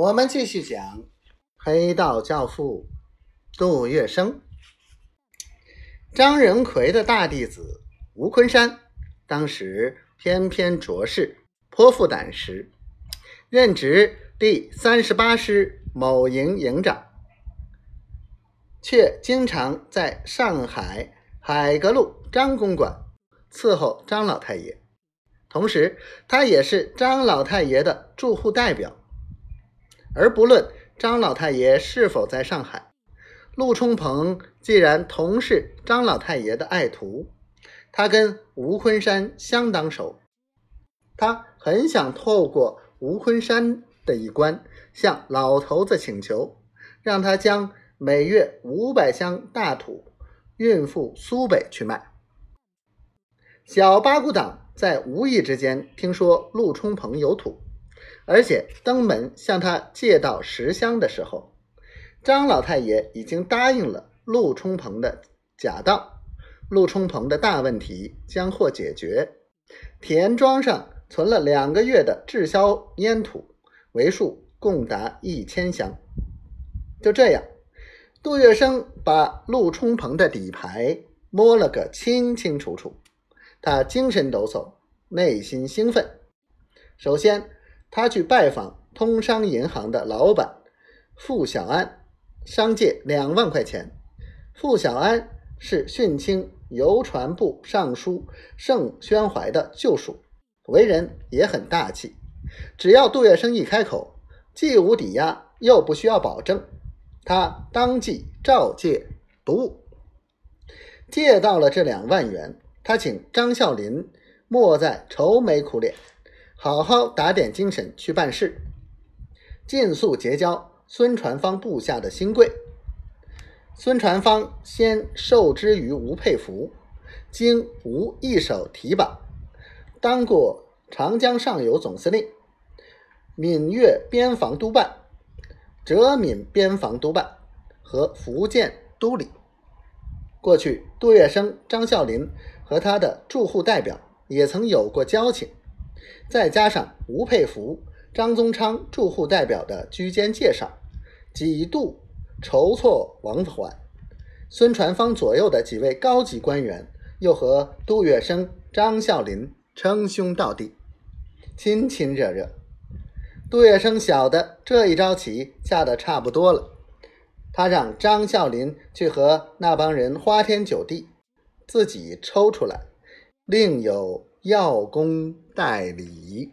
我们继续讲黑道教父杜月笙。张仁奎的大弟子吴昆山，当时翩翩卓势，颇负胆识，任职第三十八师某营营长，却经常在上海海格路张公馆伺候张老太爷。同时，他也是张老太爷的住户代表。而不论张老太爷是否在上海，陆冲鹏既然同是张老太爷的爱徒，他跟吴昆山相当熟，他很想透过吴昆山的一关，向老头子请求，让他将每月五百箱大土运赴苏北去卖。小八股党在无意之间听说陆冲鹏有土。而且登门向他借到十箱的时候，张老太爷已经答应了陆冲鹏的假当，陆冲鹏的大问题将获解决。田庄上存了两个月的滞销烟土，为数共达一千箱。就这样，杜月笙把陆冲鹏的底牌摸了个清清楚楚，他精神抖擞，内心兴奋。首先。他去拜访通商银行的老板傅小安，商借两万块钱。傅小安是训清邮传部尚书盛宣怀的旧属，为人也很大气。只要杜月笙一开口，既无抵押，又不需要保证，他当即照借不误。借到了这两万元，他请张孝林莫再愁眉苦脸。好好打点精神去办事，尽速结交孙传芳部下的新贵。孙传芳先受之于吴佩孚，经吴一手提拔，当过长江上游总司令、闽粤边防督办、浙闽边防督办和福建督理。过去，杜月笙、张啸林和他的驻沪代表也曾有过交情。再加上吴佩孚、张宗昌住户代表的居间介绍，几度筹措往返。孙传芳左右的几位高级官员又和杜月笙、张啸林称兄道弟，亲亲热热。杜月笙晓得这一招棋下的差不多了，他让张啸林去和那帮人花天酒地，自己抽出来，另有。要功代理。